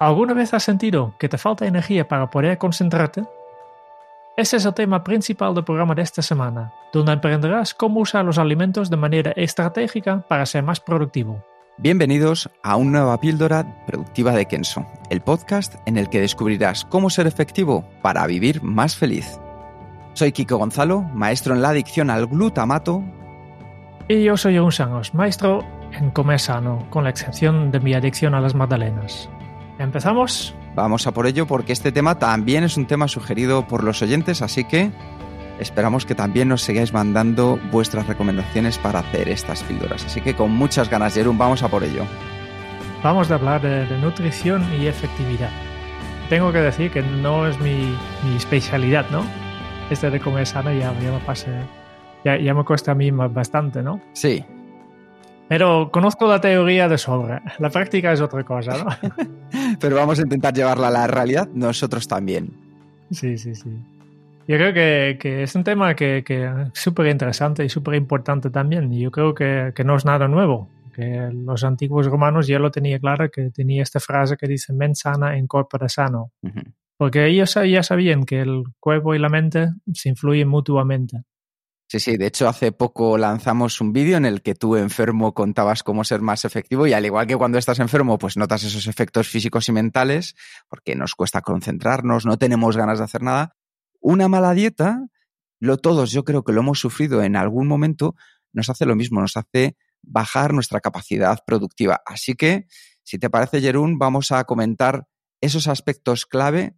¿Alguna vez has sentido que te falta energía para poder concentrarte? Ese es el tema principal del programa de esta semana, donde aprenderás cómo usar los alimentos de manera estratégica para ser más productivo. Bienvenidos a una nueva píldora productiva de Kenso, el podcast en el que descubrirás cómo ser efectivo para vivir más feliz. Soy Kiko Gonzalo, maestro en la adicción al glutamato. Y yo soy un Sangos, maestro en comer sano, con la excepción de mi adicción a las magdalenas. ¿Empezamos? Vamos a por ello porque este tema también es un tema sugerido por los oyentes, así que esperamos que también nos sigáis mandando vuestras recomendaciones para hacer estas píldoras. Así que con muchas ganas, Jerón, vamos a por ello. Vamos a hablar de, de nutrición y efectividad. Tengo que decir que no es mi, mi especialidad, ¿no? Este de comer sano ya, ya me pasa, ya, ya me cuesta a mí bastante, ¿no? Sí, Pero conozco la teoría de sobra. La práctica es otra cosa, ¿no? pero vamos a intentar llevarla a la realidad nosotros también. Sí, sí, sí. Yo creo que, que es un tema que, que es súper interesante y súper importante también. Y yo creo que, que no es nada nuevo. Que los antiguos romanos ya lo tenía claro, que tenía esta frase que dice mens sana in corpore sano. Ujú. Porque ellos ya sabían que el cuerpo y la mente se influyen mutuamente. Sí, sí, de hecho hace poco lanzamos un vídeo en el que tú enfermo contabas cómo ser más efectivo y al igual que cuando estás enfermo pues notas esos efectos físicos y mentales porque nos cuesta concentrarnos, no tenemos ganas de hacer nada. Una mala dieta, lo todos yo creo que lo hemos sufrido en algún momento, nos hace lo mismo, nos hace bajar nuestra capacidad productiva. Así que, si te parece, Jerún, vamos a comentar esos aspectos clave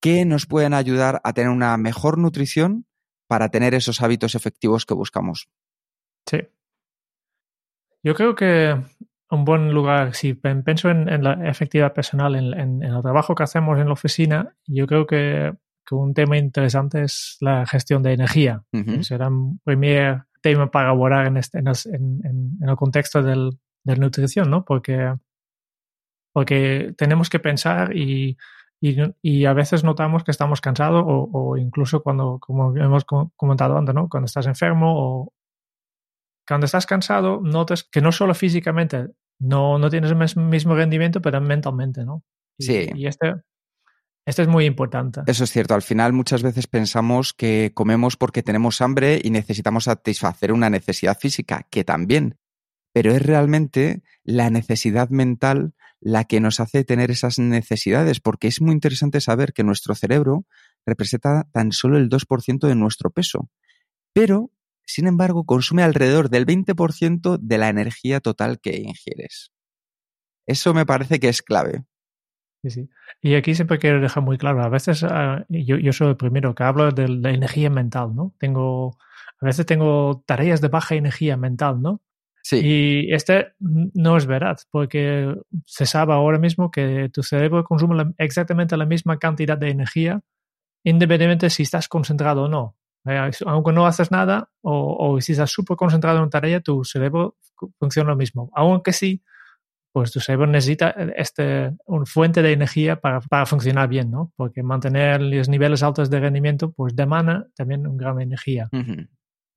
que nos pueden ayudar a tener una mejor nutrición para tener esos hábitos efectivos que buscamos. Sí. Yo creo que un buen lugar, si pienso en, en la efectividad personal, en, en- en el trabajo que hacemos en la oficina, yo creo que, que un tema interesante es la gestión de energía. Será un primer tema para abordar en, este- el, en el contexto del, de la nutrición, ¿no? Porque, porque tenemos que pensar y, y, y a veces notamos que estamos cansados o, o incluso cuando, como hemos co- comentado antes, ¿no? Cuando estás enfermo o cuando estás cansado, notas que no solo físicamente no, no tienes el mismo rendimiento, pero mentalmente, ¿no? Y, Sí. Y este, este es muy importante. Eso es cierto. Al final muchas veces pensamos que comemos porque tenemos hambre y necesitamos satisfacer una necesidad física, que también. Pero es realmente la necesidad mental la que nos hace tener esas necesidades, porque es muy interesante saber que nuestro cerebro representa tan solo el 2% de nuestro peso. Pero, sin embargo, consume alrededor del 20% de la energía total que ingieres. Eso me parece que es clave. Sí, sí. Y aquí siempre quiero dejar muy claro, a veces ah, yo, yo soy el primero que hablo de la energía mental, ¿no? Tengo, a veces tengo tareas de baja energía mental, ¿no? Sí, Y este no es verdad, porque se sabe ahora mismo que tu cerebro consume la- exactamente la misma cantidad de energía, independientemente si estás concentrado o no. Eh, Aunque no haces nada o, o si estás súper concentrado en una tarea, tu cerebro fu- funciona lo mismo. Aunque sí, pues tu cerebro necesita este, una fuente de energía para, para funcionar bien, ¿no? Porque mantener los niveles altos de rendimiento, pues demanda también una gran energía.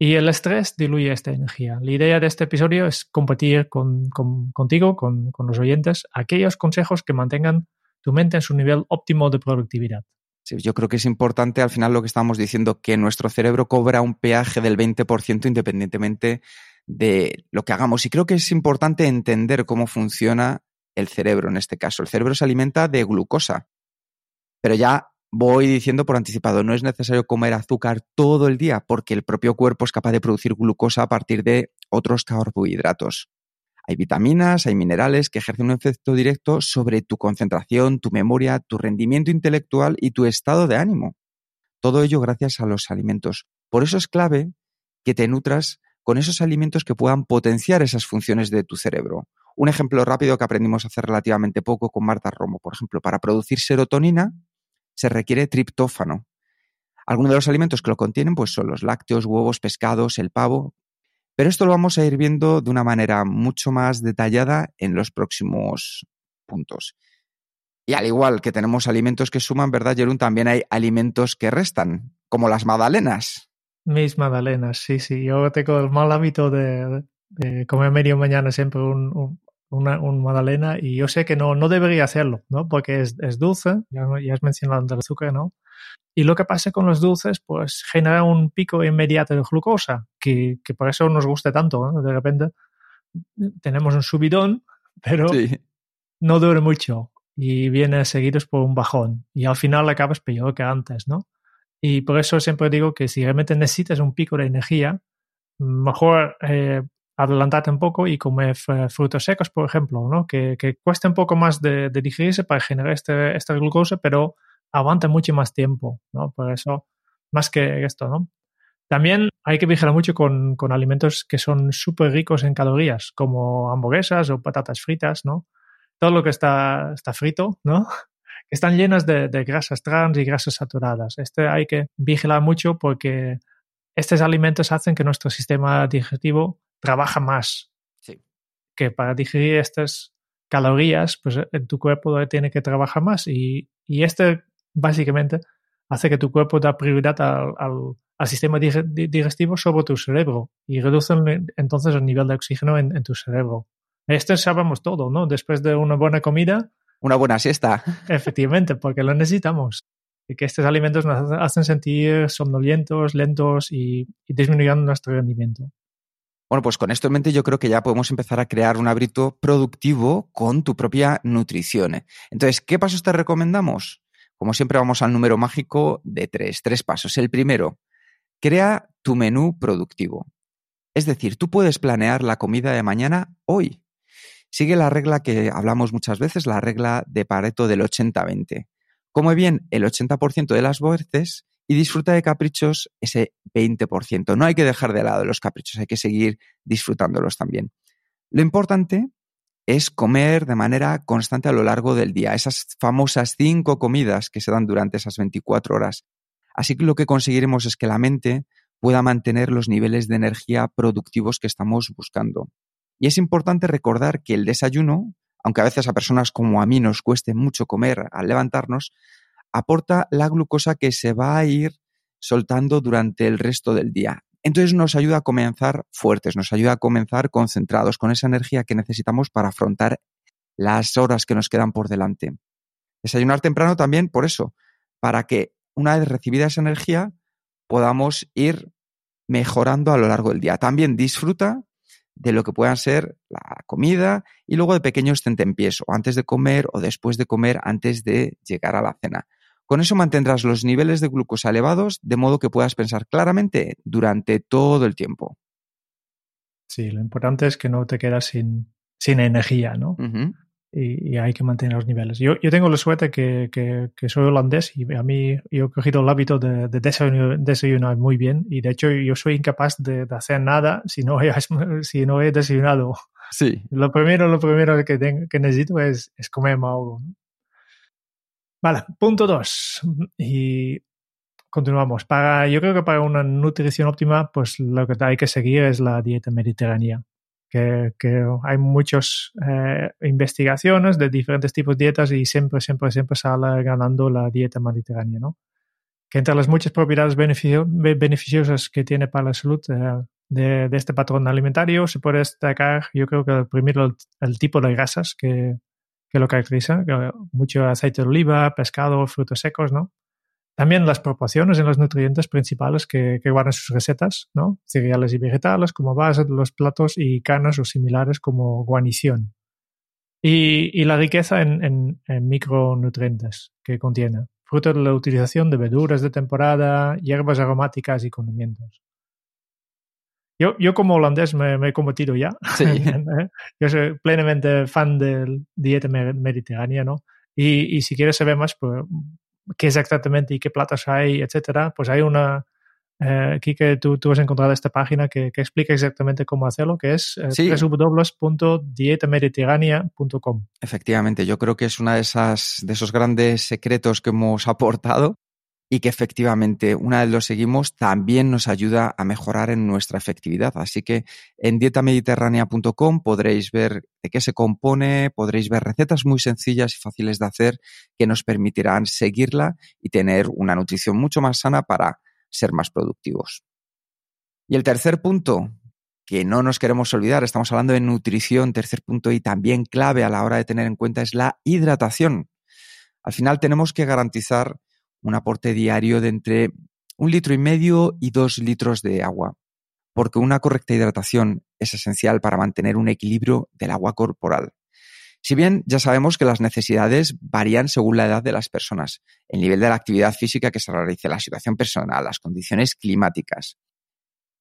Y el estrés diluye esta energía. La idea de este episodio es compartir con, con- contigo, con, los oyentes, aquellos consejos que mantengan tu mente en su nivel óptimo de productividad. Sí, yo creo que es importante al final lo que estamos diciendo, que nuestro cerebro cobra un peaje del 20% independientemente de lo que hagamos. Y creo que es importante entender cómo funciona el cerebro en este caso. El cerebro se alimenta de glucosa. Pero ya voy diciendo por anticipado, no es necesario comer azúcar todo el día porque el propio cuerpo es capaz de producir glucosa a partir de otros carbohidratos. Hay vitaminas, hay minerales que ejercen un efecto directo sobre tu concentración, tu memoria, tu rendimiento intelectual y tu estado de ánimo. Todo ello gracias a los alimentos. Por eso es clave que te nutras con esos alimentos que puedan potenciar esas funciones de tu cerebro. Un ejemplo rápido que aprendimos a hacer relativamente poco con Marta Romo, por ejemplo, para producir serotonina se requiere triptófano. Algunos de los alimentos que lo contienen pues, son los lácteos, huevos, pescados, el pavo, pero esto lo vamos a ir viendo de una manera mucho más detallada en los próximos puntos. Y al igual que tenemos alimentos que suman, ¿verdad, Jerún? También hay alimentos que restan, como las magdalenas. Mis magdalenas, sí, sí. Yo tengo el mal hábito de, comer medio mañana siempre un, una, magdalena y yo sé que no, no debería hacerlo, ¿no? Porque es, dulce, ya, ya has mencionado el azúcar, ¿no? Y lo que pasa con los dulces, pues genera un pico inmediato de glucosa, que, que por eso nos gusta tanto, ¿no? De repente tenemos un subidón, pero no dura mucho y viene seguidos por un bajón y al final acabas peor que antes, ¿no? Y por eso siempre digo que si realmente necesitas un pico de energía, mejor eh, adelantarte un poco y comer frutos secos, por ejemplo, ¿no? Que, que cuesta un poco más de, digerirse para generar este, esta glucosa, pero aguanta mucho más tiempo, ¿no? Por eso, más que esto, ¿no? También hay que vigilar mucho con, con alimentos que son súper ricos en calorías, como hamburguesas o patatas fritas, ¿no? Todo lo que está, está frito, ¿no? están llenas de, de, grasas trans y grasas saturadas. Este hay que vigilar mucho porque estos alimentos hacen que nuestro sistema digestivo trabaja más. Sí. Que para digerir estas calorías, pues en tu cuerpo tiene que trabajar más. Y, y este básicamente hace que tu cuerpo da prioridad al, al, sistema digestivo sobre tu cerebro y reduce entonces el nivel de oxígeno en, en tu cerebro. Esto sabemos todo, ¿no? Después de una buena comida. Una buena siesta. Efectivamente, porque lo necesitamos. Y que estos alimentos nos hacen sentir somnolientos, lentos y, y disminuyendo nuestro rendimiento. Bueno, pues con esto en mente yo creo que ya podemos empezar a crear un hábito productivo con tu propia nutrición. Entonces, ¿qué pasos te recomendamos? Como siempre vamos al número mágico de tres, tres pasos. El primero, crea tu menú productivo. Es decir, tú puedes planear la comida de mañana hoy. Sigue la regla que hablamos muchas veces, la regla de Pareto del 80-20. Come bien el 80% de las veces y disfruta de caprichos ese 20%. No hay que dejar de lado los caprichos, hay que seguir disfrutándolos también. Lo importante es comer de manera constante a lo largo del día, esas famosas cinco comidas que se dan durante esas 24 horas. Así que lo que conseguiremos es que la mente pueda mantener los niveles de energía productivos que estamos buscando. Y es importante recordar que el desayuno, aunque a veces a personas como a mí nos cueste mucho comer al levantarnos, aporta la glucosa que se va a ir soltando durante el resto del día. Entonces nos ayuda a comenzar fuertes, nos ayuda a comenzar concentrados, con esa energía que necesitamos para afrontar las horas que nos quedan por delante. Desayunar temprano también por eso, para que una vez recibida esa energía podamos ir mejorando a lo largo del día. También disfruta de lo que puedan ser la comida y luego de pequeños tentempiés, o antes de comer o después de comer, antes de llegar a la cena. Con eso mantendrás los niveles de glucosa elevados de modo que puedas pensar claramente durante todo el tiempo. Sí, lo importante es que no te quedas sin, sin energía, ¿no? y, hay que mantener los niveles. Yo, yo tengo la suerte que, que, soy holandés y a mí yo he cogido el hábito de, desayunar, muy bien y de hecho yo soy incapaz de, hacer nada si no he, si no he desayunado. Sí. Lo primero, lo primero que, que necesito es, es comerme algo. ¿no? Vale, punto dos. Y continuamos. Para, yo creo que para una nutrición óptima, pues lo que hay que seguir es la dieta mediterránea. Que, que hay muchas eh, investigaciones de diferentes tipos de dietas y siempre, siempre, siempre sale ganando la dieta mediterránea, ¿no? Que entre las muchas propiedades beneficiosas que tiene para la salud eh, de, de, este patrón alimentario se puede destacar, yo creo que primero el tipo de grasas que, que lo caracteriza, mucho aceite de oliva, pescado, frutos secos, ¿no? También las proporciones en los nutrientes principales que, guardan sus recetas, ¿no? Cereales y vegetales como base de los platos y carnes o similares como guarnición. Y, la riqueza en, micronutrientes que contiene, fruto de la utilización de verduras de temporada, hierbas aromáticas y condimentos. Yo, yo como holandés me, he convertido ya. ¿eh? yo soy plenamente fan del dieta mediterránea, ¿no? Y, y, si quieres saber más, pues, qué exactamente y qué platos hay, etcétera, pues hay una, eh, aquí que tú, tú, has encontrado esta página que, que, explica exactamente cómo hacerlo, que es eh, sí. www.dietamediterránea.com. Efectivamente, yo creo que es uno de, esas, de esos grandes secretos que hemos aportado y que efectivamente una vez lo seguimos también nos ayuda a mejorar en nuestra efectividad. Así que en dietamediterránea.com podréis ver de qué se compone, podréis ver recetas muy sencillas y fáciles de hacer que nos permitirán seguirla y tener una nutrición mucho más sana para ser más productivos. Y el tercer punto, que no nos queremos olvidar, estamos hablando de nutrición, tercer punto y también clave a la hora de tener en cuenta es la hidratación. Al final tenemos que garantizar un aporte diario de entre un litro y medio y dos litros de agua, porque una correcta hidratación es esencial para mantener un equilibrio del agua corporal. Si bien ya sabemos que las necesidades varían según la edad de las personas, el nivel de la actividad física que se realice, la situación personal, las condiciones climáticas.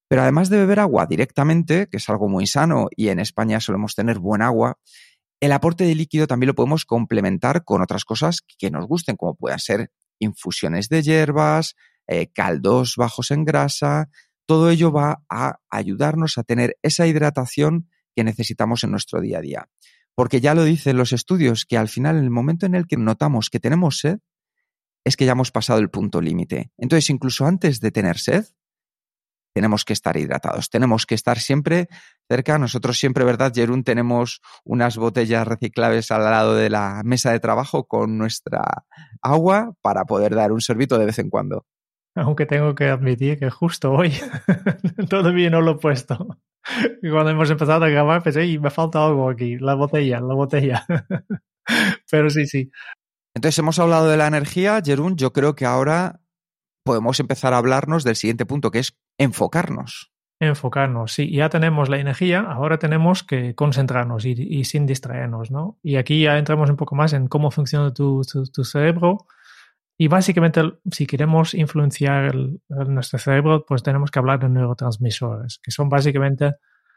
Pero además de beber agua directamente, que es algo muy sano y en España solemos tener buen agua, el aporte de líquido también lo podemos complementar con otras cosas que nos gusten, como puedan ser infusiones de hierbas, eh, caldos bajos en grasa, todo ello va a ayudarnos a tener esa hidratación que necesitamos en nuestro día a día. Porque ya lo dicen los estudios, que al final, en el momento en el que notamos que tenemos sed, es que ya hemos pasado el punto límite. Entonces, incluso antes de tener sed, tenemos que estar hidratados, tenemos que estar siempre cerca. Nosotros siempre, ¿verdad, Jerún? Tenemos unas botellas reciclables al lado de la mesa de trabajo con nuestra agua para poder dar un sorbito de vez en cuando. Aunque tengo que admitir que justo hoy todavía no lo he puesto. Cuando hemos empezado a grabar pensé, y me falta algo aquí, la botella, la botella. Pero sí, sí. Entonces hemos hablado de la energía, Jerún. Yo creo que ahora podemos empezar a hablarnos del siguiente punto, que es enfocarnos. Enfocarnos, sí, ya tenemos la energía, ahora tenemos que concentrarnos y, y sin distraernos, ¿no? Y aquí ya entramos un poco más en cómo funciona tu, tu, tu cerebro. Y básicamente, si queremos influenciar el, el nuestro cerebro, pues tenemos que hablar de neurotransmisores, que son básicamente,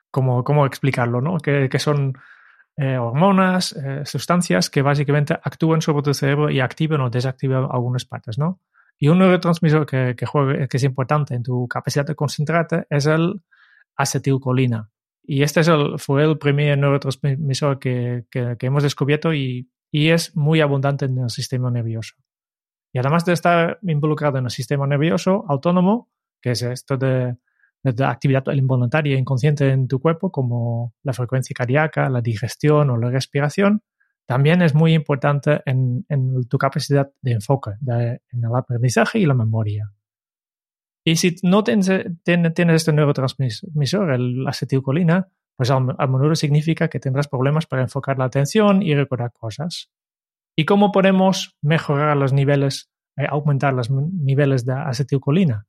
como, ¿cómo explicarlo, no? Que, que son eh, hormonas, eh, sustancias que básicamente actúan sobre tu cerebro y activan o desactivan algunas partes, ¿no? Y un neurotransmisor que, que, juega, que es importante en tu capacidad de concentrarte es el acetilcolina. Y este es el, fue el primer neurotransmisor que, que, que hemos descubierto y, y, es muy abundante en el sistema nervioso. Y además de estar involucrado en el sistema nervioso autónomo, que es esto de, de la actividad involuntaria e inconsciente en tu cuerpo, como la frecuencia cardíaca, la digestión o la respiración, también es muy importante en, tu capacidad de enfoque, en el aprendizaje y la memoria. Y si no tienes, tienes este neurotransmisor, el acetilcolina, pues a, a significa que tendrás problemas para enfocar la atención y recordar cosas. ¿Y cómo podemos mejorar los niveles, eh, aumentar los niveles de acetilcolina?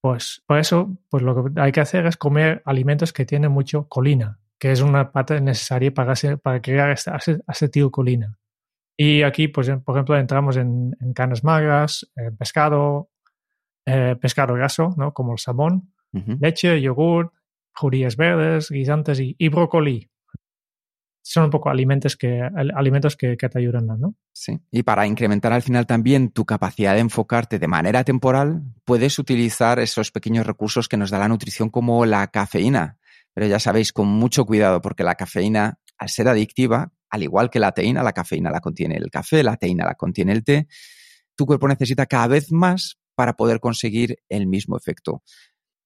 Pues por eso, pues lo que hay que hacer es comer alimentos que tienen mucho colina, que es una parte necesaria para, para crear esta acetilcolina. Y aquí, pues, por ejemplo, entramos en, en carnes magras, eh, pescado, eh, pescado graso, ¿no? como el salmón, uh -huh. leche, yogur, judías verdes, guisantes y, y, brócoli. Son un poco alimentos que, alimentos que, que te ayudan, ¿no? Sí. Y para incrementar al final también tu capacidad de enfocarte de manera temporal, puedes utilizar esos pequeños recursos que nos da la nutrición como la cafeína pero ya sabéis, con mucho cuidado, porque la cafeína, al ser adictiva, al igual que la teína, la cafeína la contiene el café, la teína la contiene el té, tu cuerpo necesita cada vez más para poder conseguir el mismo efecto.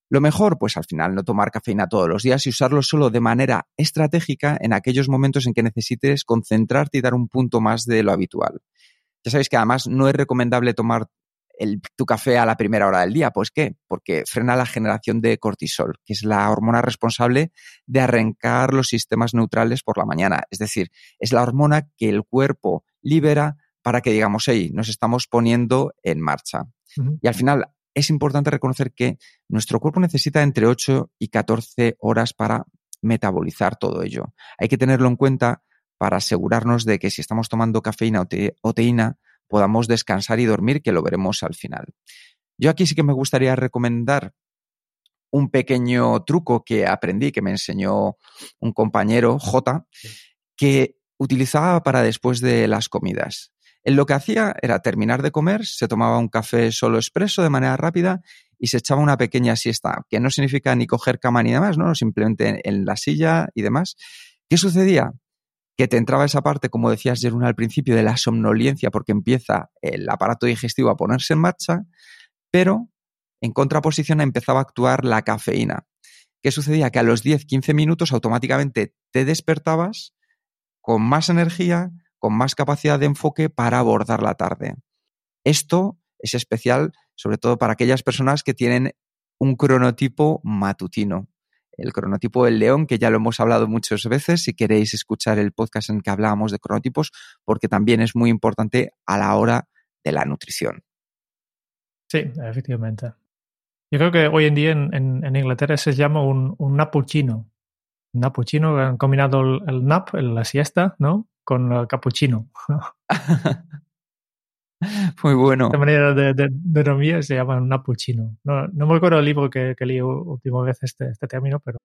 Lo mejor, pues al final, no tomar cafeína todos los días y usarlo solo de manera estratégica en aquellos momentos en que necesites concentrarte y dar un punto más de lo habitual. Ya sabéis que además no es recomendable tomar el, tu café a la primera hora del día. ¿Pues qué? Porque frena la generación de cortisol, que es la hormona responsable de arrancar los sistemas neutrales por la mañana. Es decir, es la hormona que el cuerpo libera para que digamos, hey, nos estamos poniendo en marcha. Uh -huh. Y al final es importante reconocer que nuestro cuerpo necesita entre 8 y 14 horas para metabolizar todo ello. Hay que tenerlo en cuenta para asegurarnos de que si estamos tomando cafeína o teína, podamos descansar y dormir, que lo veremos al final. Yo aquí sí que me gustaría recomendar un pequeño truco que aprendí, que me enseñó un compañero, J, que utilizaba para después de las comidas. Él lo que hacía era terminar de comer, se tomaba un café solo expreso de manera rápida y se echaba una pequeña siesta, que no significa ni coger cama ni demás, ¿no? Simplemente en la silla y demás. ¿Qué sucedía? Que te entraba esa parte, como decías, Jeruna, al principio, de la somnolencia, porque empieza el aparato digestivo a ponerse en marcha, pero en contraposición empezaba a actuar la cafeína. ¿Qué sucedía? Que a los 10-15 minutos automáticamente te despertabas con más energía, con más capacidad de enfoque para abordar la tarde. Esto es especial sobre todo para aquellas personas que tienen un cronotipo matutino. El cronotipo del león, que ya lo hemos hablado muchas veces, si queréis escuchar el podcast en que hablábamos de cronotipos, porque también es muy importante a la hora de la nutrición. Sí, efectivamente. Yo creo que hoy en día en, Inglaterra se llama un, un napuchino. Un napuchino, han combinado el, nap, la siesta, ¿no? Con el capuchino. Muy bueno. De manera de, de, de se llama un napuchino. No, no me acuerdo el libro que, que leí última vez este, este término, pero...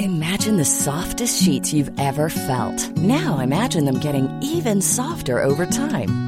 Imagine the softest sheets you've ever felt. Now imagine them getting even softer over time.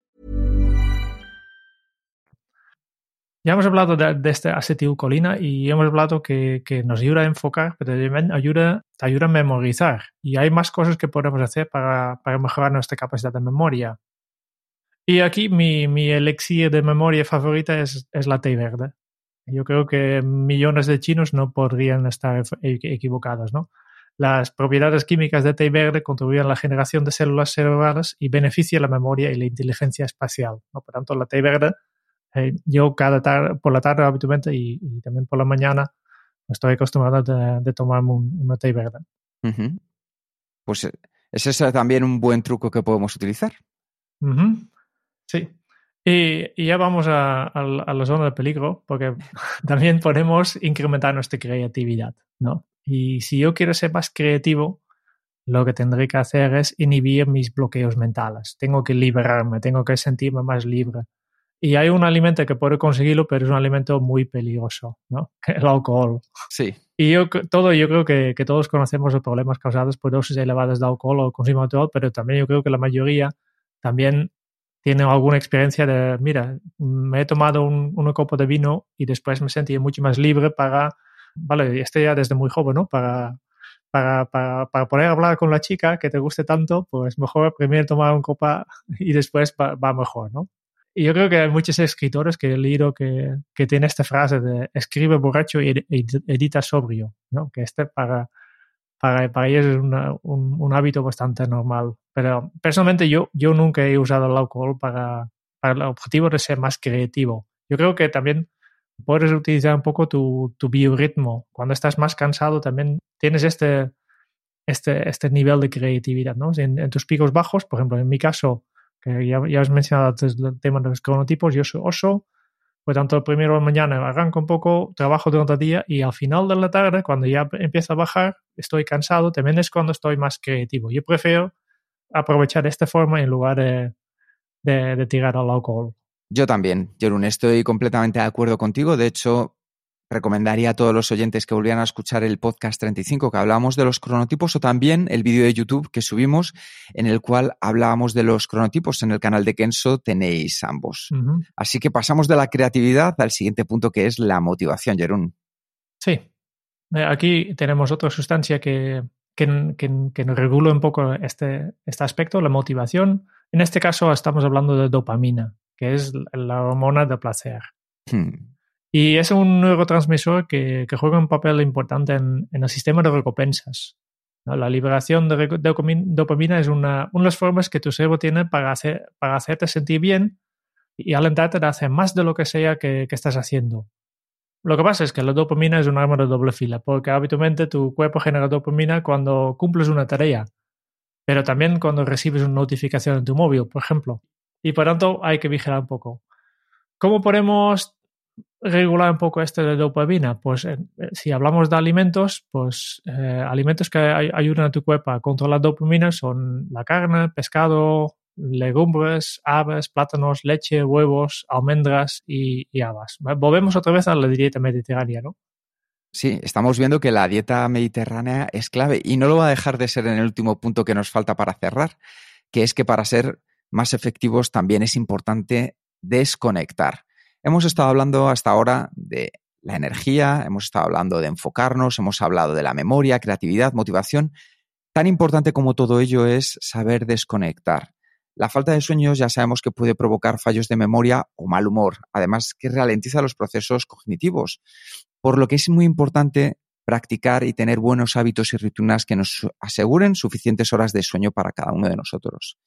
Ya hemos hablado de, de este acetilcolina y hemos hablado que, que, nos ayuda a enfocar, pero también ayuda, ayuda a memorizar. Y hay más cosas que podemos hacer para, para mejorar nuestra capacidad de memoria. Y aquí mi, mi elixir de memoria favorita es, es la té verde. Yo creo que millones de chinos no podrían estar equivocados, ¿no? Las propiedades químicas de té verde contribuyen a la generación de células cerebrales y benefician la memoria y la inteligencia espacial. ¿no? Por tanto, la té verde eh, yo cada tarde, por la tarde habitualmente y, también por la mañana estoy acostumbrado de, de tomarme un, una té verde. Pues eh, ese es también un buen truco que podemos utilizar. Sí. Y, ya vamos a, a, la zona de peligro, porque también podemos incrementar nuestra creatividad, ¿no? Y si yo quiero ser más creativo, lo que tendré que hacer es inhibir mis bloqueos mentales. Tengo que liberarme, tengo que sentirme más libre. Y hay un alimento que puede conseguirlo, pero es un alimento muy peligroso, ¿no? El alcohol. Sí. Y yo, todo, yo creo que, que todos conocemos los problemas causados por dosis elevadas de alcohol o consumo de alcohol, pero también yo creo que la mayoría también tiene alguna experiencia de, mira, me he tomado un, un copo de vino y después me sentí mucho más libre para, vale, este ya desde muy joven, ¿no? Para, para, para, para, poder hablar con la chica que te guste tanto, pues mejor primero tomar un copa y después va, va mejor, ¿no? Y yo creo que hay muchos escritores que he leído que, que tienen esta frase de escribe borracho y edita sobrio, ¿no? Que este para, para, para ellos es una, un, un, hábito bastante normal. Pero personalmente yo, yo nunca he usado el alcohol para, para el objetivo de ser más creativo. Yo creo que también puedes utilizar un poco tu, tu biorritmo. Cuando estás más cansado también tienes este, este, este nivel de creatividad, ¿no? En, en tus picos bajos, por ejemplo, en mi caso, que ya, ya has mencionado antes el tema de los cronotipos, yo soy oso, pues tanto el primero de mañana arranco un poco, trabajo durante el día y al final de la tarde, cuando ya empieza a bajar, estoy cansado, también es cuando estoy más creativo. Yo prefiero aprovechar esta forma en lugar de, de, de tirar al alcohol. Yo también, Jerún, estoy completamente de acuerdo contigo. De hecho, recomendaría a todos los oyentes que volvieran a escuchar el podcast 35 que hablábamos de los cronotipos o también el vídeo de YouTube que subimos en el cual hablábamos de los cronotipos. En el canal de Kenso tenéis ambos. Uh -huh. Así que pasamos de la creatividad al siguiente punto que es la motivación, Jerún. Sí. Eh, aquí tenemos otra sustancia que, que, que, que regula un poco este, este aspecto, la motivación. En este caso estamos hablando de dopamina que es la hormona del placer. Hmm. Y es un neurotransmisor que, que juega un papel importante en, el sistema de recompensas. La liberación de dopamina es una, de las formas que tu cerebro tiene para, hacer, para hacerte sentir bien y alentarte a hacer más de lo que sea que, que estás haciendo. Lo que pasa es que la dopamina es un arma de doble fila, porque habitualmente tu cuerpo genera dopamina cuando cumples una tarea, pero también cuando recibes una notificación en tu móvil, por ejemplo. Y por tanto hay que vigilar un poco. ¿Cómo podemos regular un poco esto de dopamina? Pues eh, si hablamos de alimentos, pues eh, alimentos que ay ayudan a tu cuerpo a controlar dopamina son la carne, pescado, legumbres, aves, plátanos, leche, huevos, almendras y, y habas. Volvemos otra vez a la dieta mediterránea, ¿no? Sí, estamos viendo que la dieta mediterránea es clave y no lo va a dejar de ser en el último punto que nos falta para cerrar, que es que para ser más efectivos también es importante desconectar. Hemos estado hablando hasta ahora de la energía, hemos estado hablando de enfocarnos, hemos hablado de la memoria, creatividad, motivación. Tan importante como todo ello es saber desconectar. La falta de sueños ya sabemos que puede provocar fallos de memoria o mal humor, además que ralentiza los procesos cognitivos, por lo que es muy importante practicar y tener buenos hábitos y rutinas que nos aseguren suficientes horas de sueño para cada uno de nosotros.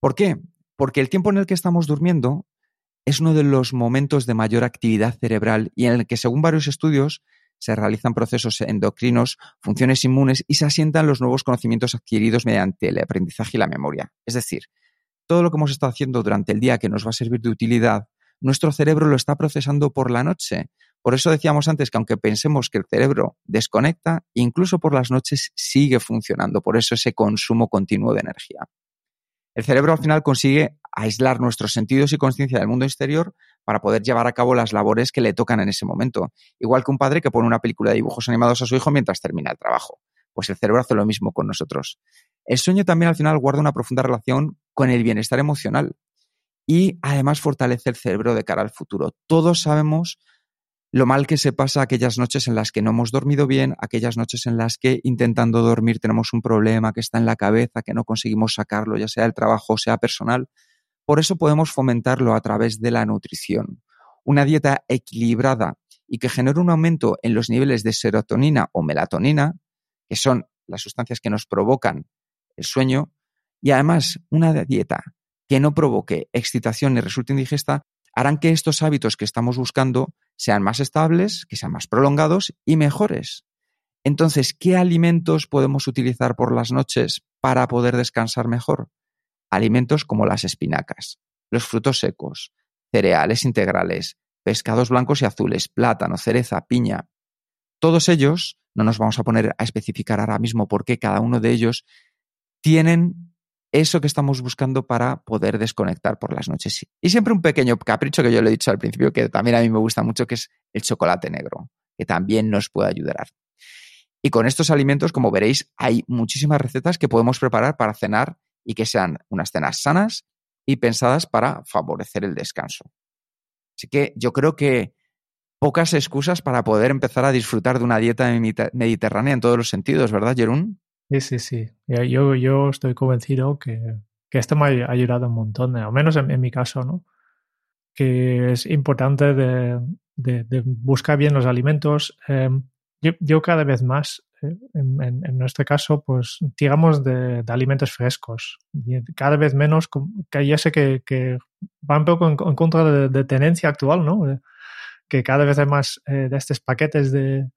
¿Por qué? Porque el tiempo en el que estamos durmiendo es uno de los momentos de mayor actividad cerebral y en el que, según varios estudios, se realizan procesos endocrinos, funciones inmunes y se asientan los nuevos conocimientos adquiridos mediante el aprendizaje y la memoria. Es decir, todo lo que hemos estado haciendo durante el día que nos va a servir de utilidad, nuestro cerebro lo está procesando por la noche. Por eso decíamos antes que aunque pensemos que el cerebro desconecta, incluso por las noches sigue funcionando. Por eso ese consumo continuo de energía. El cerebro al final consigue aislar nuestros sentidos y conciencia del mundo exterior para poder llevar a cabo las labores que le tocan en ese momento. Igual que un padre que pone una película de dibujos animados a su hijo mientras termina el trabajo. Pues el cerebro hace lo mismo con nosotros. El sueño también al final guarda una profunda relación con el bienestar emocional y además fortalece el cerebro de cara al futuro. Todos sabemos lo mal que se pasa aquellas noches en las que no hemos dormido bien, aquellas noches en las que intentando dormir tenemos un problema que está en la cabeza, que no conseguimos sacarlo, ya sea el trabajo o sea personal. Por eso podemos fomentarlo a través de la nutrición. Una dieta equilibrada y que genere un aumento en los niveles de serotonina o melatonina, que son las sustancias que nos provocan el sueño, y además una dieta que no provoque excitación ni resulte indigesta, harán que estos hábitos que estamos buscando sean más estables, que sean más prolongados y mejores. Entonces, ¿qué alimentos podemos utilizar por las noches para poder descansar mejor? alimentos como las espinacas, los frutos secos, cereales integrales, pescados blancos y azules, plátano, cereza, piña. Todos ellos, no nos vamos a poner a especificar ahora mismo por qué cada uno de ellos, tienen eso que estamos buscando para poder desconectar por las noches. Y siempre un pequeño capricho que yo le he dicho al principio, que también a mí me gusta mucho, que es el chocolate negro, que también nos puede ayudar. Y con estos alimentos, como veréis, hay muchísimas recetas que podemos preparar para cenar y que sean unas cenas sanas y pensadas para favorecer el descanso. Así que yo creo que pocas excusas para poder empezar a disfrutar de una dieta mediterránea en todos los sentidos, ¿verdad, Jerún? Sí, sí, sí. Yo, yo estoy convencido que, que esto me ha ayudado un montón, al menos en, mi caso, ¿no? Que es importante de, de, buscar bien los alimentos. Em, yo, yo, cada vez más en, en, nuestro caso, pues tiramos de, de, alimentos frescos. Cada vez menos, que ya sé que, que va un poco en, en contra de, de, tenencia actual, ¿no? Que cada vez hay más eh, de estos paquetes de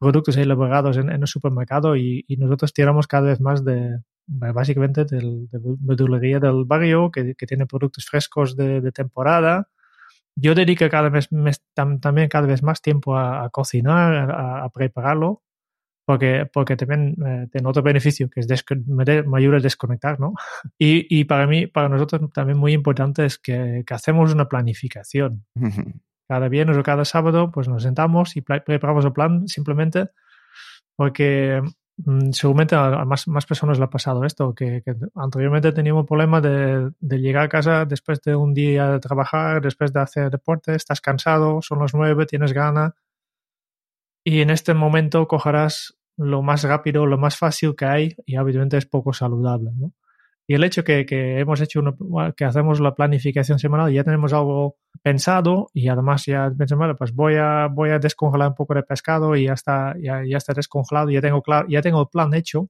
productos elaborados en, en el supermercado y, y, nosotros tiramos cada vez más de, básicamente, del, de verdulería del barrio, que, que tiene productos frescos de, de temporada yo dedico cada vez también cada vez más tiempo a, a cocinar, a, a, prepararlo porque, porque también eh, tiene otro beneficio que es me, me, desconectar, ¿no? Y, y, para mí, para nosotros también muy importante es que, que hacemos una planificación. Cada viernes o cada sábado, pues nos sentamos y preparamos el plan simplemente porque mmm, seguramente a, más, más personas le ha pasado esto, que, que anteriormente teníamos problemas de, de, llegar a casa después de un día de trabajar, después de hacer deporte, estás cansado, son las nueve, tienes gana, y en este momento cogerás lo más rápido, lo más fácil que hay y obviamente es poco saludable. ¿no? Y el hecho que, que hemos hecho que hacemos la planificación semanal, ya tenemos algo pensado y además ya pensamos, pues voy a, voy a descongelar un poco de pescado y ya está, ya, ya está descongelado, ya tengo, claro, ya tengo el plan hecho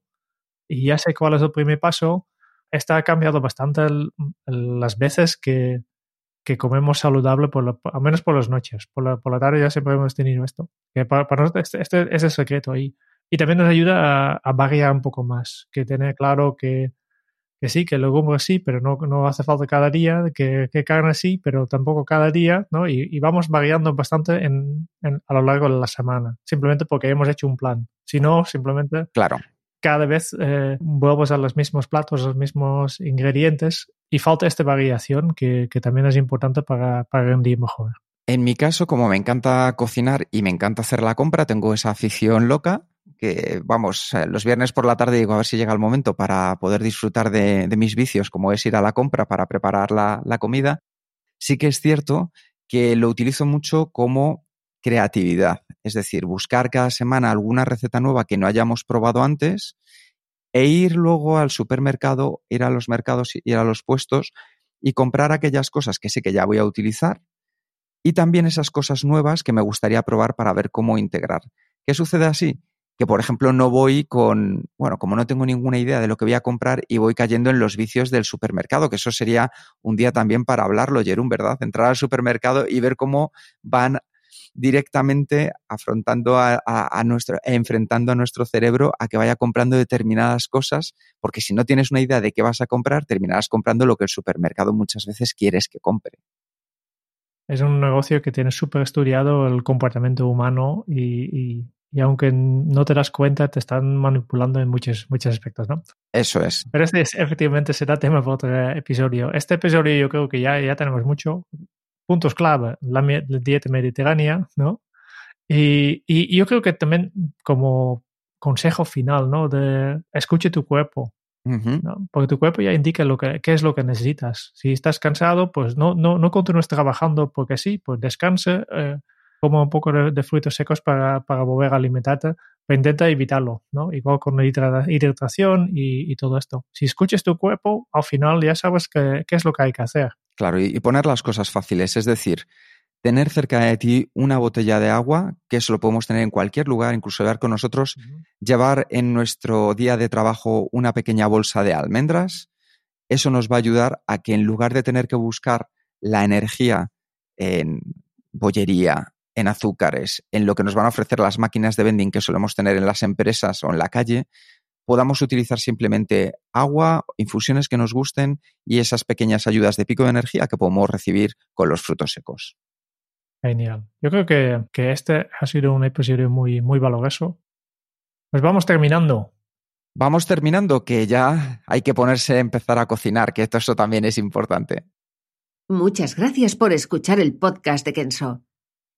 y ya sé cuál es el primer paso. Está ha cambiado bastante las veces que, que comemos saludable, por al menos por las noches. Por la, por la tarde ya siempre hemos tenido esto. Que para, nosotros este, este, es el secreto ahí. Y también nos ayuda a, a variar un poco más, que tener claro que que sí, que legumbres sí, pero no, no hace falta cada día, que, que carne sí, pero tampoco cada día, ¿no? Y, y vamos variando bastante en, en, a lo largo de la semana, simplemente porque hemos hecho un plan. Si no, simplemente claro. cada vez eh, vuelves a los mismos platos, los mismos ingredientes y falta esta variación que, que también es importante para, para rendir mejor. En mi caso, como me encanta cocinar y me encanta hacer la compra, tengo esa afición loca que vamos, eh, los viernes por la tarde digo a ver si llega el momento para poder disfrutar de, mis vicios, como es ir a la compra para preparar la, la, comida, sí que es cierto que lo utilizo mucho como creatividad, es decir, buscar cada semana alguna receta nueva que no hayamos probado antes e ir luego al supermercado, ir a los mercados, ir a los puestos y comprar aquellas cosas que sé que ya voy a utilizar y también esas cosas nuevas que me gustaría probar para ver cómo integrar. ¿Qué sucede así? Que por ejemplo no voy con, bueno, como no tengo ninguna idea de lo que voy a comprar y voy cayendo en los vicios del supermercado, que eso sería un día también para hablarlo, Jerón, ¿verdad? Entrar al supermercado y ver cómo van directamente afrontando a, a, nuestro, enfrentando a nuestro cerebro a que vaya comprando determinadas cosas, porque si no tienes una idea de qué vas a comprar, terminarás comprando lo que el supermercado muchas veces quieres que compre. Es un negocio que tiene súper estudiado el comportamiento humano y y aunque no te das cuenta, te están manipulando en muchos, muchos aspectos, ¿no? Eso es. Pero este es, efectivamente será tema para otro episodio. Este episodio yo creo que ya, ya tenemos mucho. Puntos clave, la, la dieta mediterránea, ¿no? Y, y, yo creo que también como consejo final, ¿no? De escuche tu cuerpo. Uh -huh. ¿no? Porque tu cuerpo ya indica lo que, qué es lo que necesitas. Si estás cansado, pues no, no, no continúes trabajando porque sí, pues descanse. Eh, como un poco de, frutos secos para, para, volver a alimentarte, pero intenta evitarlo, ¿no? Igual con la hidratación y, y, todo esto. Si escuchas tu cuerpo, al final ya sabes qué, qué es lo que hay que hacer. Claro, y, y, poner las cosas fáciles, es decir, tener cerca de ti una botella de agua, que eso lo podemos tener en cualquier lugar, incluso llevar con nosotros, uh -huh. llevar en nuestro día de trabajo una pequeña bolsa de almendras, eso nos va a ayudar a que en lugar de tener que buscar la energía en bollería, en azúcares, en lo que nos van a ofrecer las máquinas de vending que solemos tener en las empresas o en la calle, podamos utilizar simplemente agua, infusiones que nos gusten y esas pequeñas ayudas de pico de energía que podemos recibir con los frutos secos. Genial. Yo creo que, que este ha sido un episodio muy, muy valoroso. Pues vamos terminando. Vamos terminando, que ya hay que ponerse a empezar a cocinar, que esto eso también es importante. Muchas gracias por escuchar el podcast de Kenso.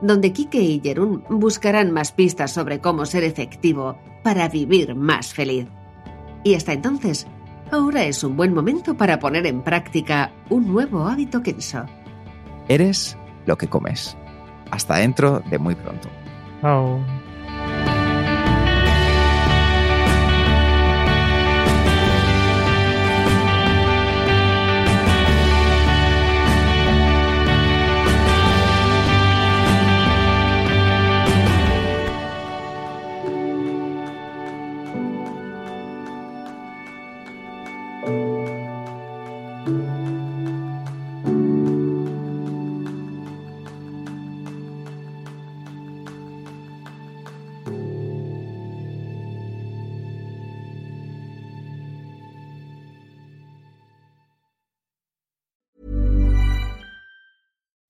donde Kike y Jerún buscarán más pistas sobre cómo ser efectivo para vivir más feliz. Y hasta entonces, ahora es un buen momento para poner en práctica un nuevo hábito Kenso. Eres lo que comes. Hasta dentro de muy pronto.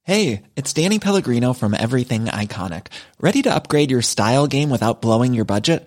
Hey, it's Danny Pellegrino from Everything Iconic. Ready to upgrade your style game without blowing your budget?